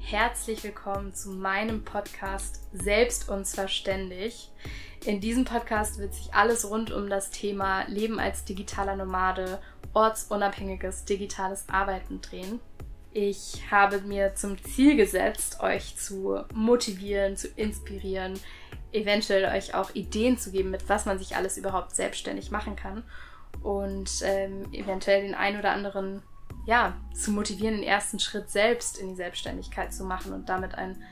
Herzlich willkommen zu meinem Podcast Selbst und zwar ständig. In diesem Podcast wird sich alles rund um das Thema Leben als digitaler Nomade, ortsunabhängiges digitales Arbeiten drehen. Ich habe mir zum Ziel gesetzt, euch zu motivieren, zu inspirieren, eventuell euch auch Ideen zu geben, mit was man sich alles überhaupt selbstständig machen kann und ähm, eventuell den ein oder anderen ja, zu motivieren, den ersten Schritt selbst in die Selbstständigkeit zu machen und damit ein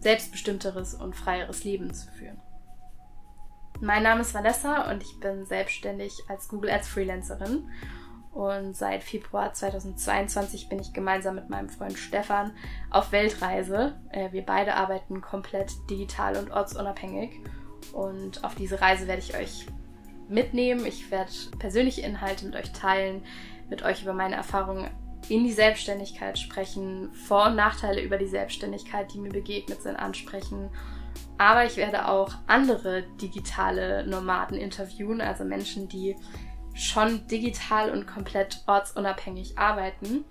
selbstbestimmteres und freieres Leben zu führen. Mein Name ist Vanessa und ich bin selbstständig als Google Ads Freelancerin. Und seit Februar 2022 bin ich gemeinsam mit meinem Freund Stefan auf Weltreise. Äh, wir beide arbeiten komplett digital und ortsunabhängig. Und auf diese Reise werde ich euch mitnehmen. Ich werde persönliche Inhalte mit euch teilen, mit euch über meine Erfahrungen in die Selbstständigkeit sprechen, Vor- und Nachteile über die Selbstständigkeit, die mir begegnet sind, ansprechen. Aber ich werde auch andere digitale Nomaden interviewen, also Menschen, die schon digital und komplett ortsunabhängig arbeiten.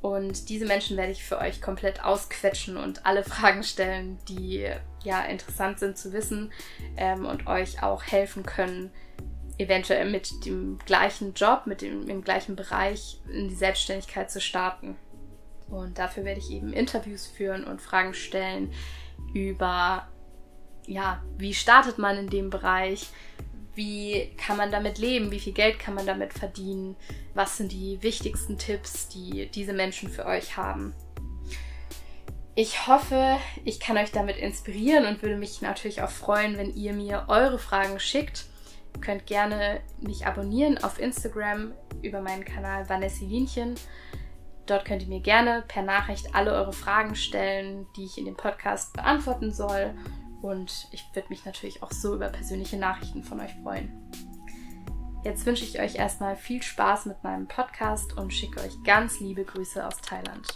Und diese Menschen werde ich für euch komplett ausquetschen und alle Fragen stellen, die ja interessant sind zu wissen ähm, und euch auch helfen können, eventuell mit dem gleichen Job, mit dem im gleichen Bereich in die Selbstständigkeit zu starten. Und dafür werde ich eben Interviews führen und Fragen stellen über, ja, wie startet man in dem Bereich? Wie kann man damit leben? Wie viel Geld kann man damit verdienen? Was sind die wichtigsten Tipps, die diese Menschen für euch haben? Ich hoffe, ich kann euch damit inspirieren und würde mich natürlich auch freuen, wenn ihr mir eure Fragen schickt. Ihr könnt gerne mich abonnieren auf Instagram über meinen Kanal Vanessa Linchen. Dort könnt ihr mir gerne per Nachricht alle eure Fragen stellen, die ich in dem Podcast beantworten soll. Und ich würde mich natürlich auch so über persönliche Nachrichten von euch freuen. Jetzt wünsche ich euch erstmal viel Spaß mit meinem Podcast und schicke euch ganz liebe Grüße aus Thailand.